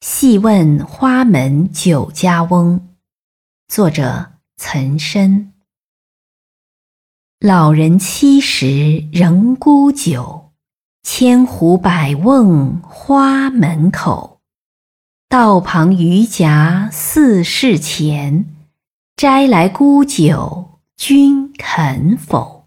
细问花门酒家翁作者岑参。老人七十仍沽酒千壶百瓮花门口。道旁榆荚四市钱，摘来沽酒君肯否？